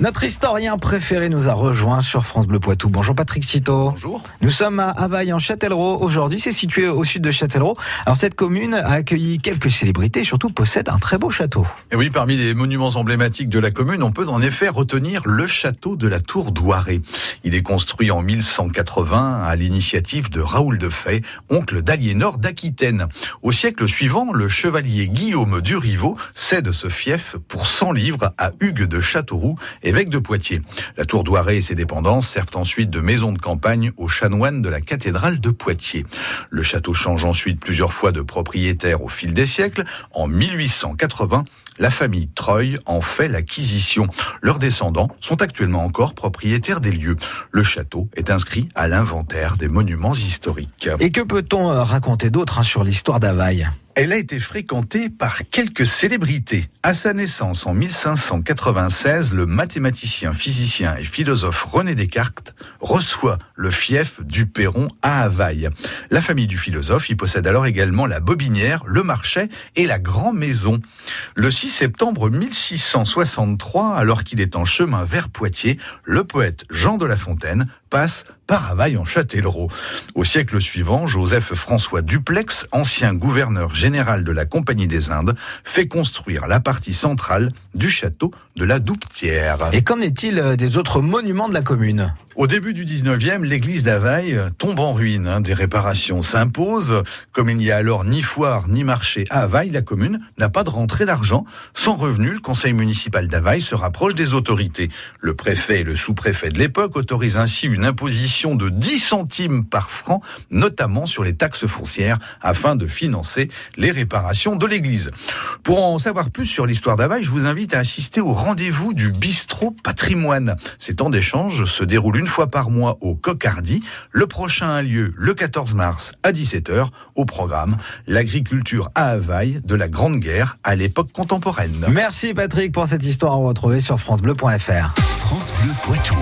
Notre historien préféré nous a rejoint sur France Bleu Poitou. Bonjour Patrick Citeau. Bonjour. Nous sommes à Havaille en Châtellerault. Aujourd'hui, c'est situé au sud de Châtellerault. Alors cette commune a accueilli quelques célébrités et surtout possède un très beau château. Et oui, parmi les monuments emblématiques de la commune, on peut en effet retenir le château de la Tour Douaré. Il est construit en 1180 à l'initiative de Raoul de Fay, oncle d'Aliénor d'Aquitaine. Au siècle suivant, le chevalier Guillaume du Rivaux cède ce fief pour 100 livres à Hugues de Châteauroux évêque de Poitiers. La tour Douaré et ses dépendances servent ensuite de maison de campagne aux chanoines de la cathédrale de Poitiers. Le château change ensuite plusieurs fois de propriétaire au fil des siècles. En 1880, la famille Treuil en fait l'acquisition. Leurs descendants sont actuellement encore propriétaires des lieux. Le château est inscrit à l'inventaire des monuments historiques. Et que peut-on euh, raconter d'autre hein, sur l'histoire d'Havaille elle a été fréquentée par quelques célébrités. À sa naissance en 1596, le mathématicien, physicien et philosophe René Descartes reçoit le fief du Perron à Havaille. La famille du philosophe y possède alors également la Bobinière, le Marchais et la Grand Maison. Le 6 septembre 1663, alors qu'il est en chemin vers Poitiers, le poète Jean de La Fontaine passe par en Châtellerault. Au siècle suivant, Joseph François Duplex, ancien gouverneur général de la Compagnie des Indes, fait construire la partie centrale du château de la Douptière. Et qu'en est-il euh, des autres monuments de la commune? Au début du 19e, l'église d'Havaille tombe en ruine. Hein. Des réparations s'imposent. Comme il n'y a alors ni foire ni marché à Havaille, la commune n'a pas de rentrée d'argent. Sans revenu, le conseil municipal d'Havaille se rapproche des autorités. Le préfet et le sous-préfet de l'époque autorisent ainsi une imposition de 10 centimes par franc, notamment sur les taxes foncières, afin de financer les réparations de l'église. Pour en savoir plus sur l'histoire d'Havaille, je vous invite à assister au rendez-vous du bistrot patrimoine. Ces temps d'échange se déroulent une fois par mois au Cocardi. Le prochain a lieu le 14 mars à 17h. Au programme, l'agriculture à Havaille de la Grande Guerre à l'époque contemporaine. Merci Patrick pour cette histoire à retrouver sur francebleu.fr. France Bleu Poitou.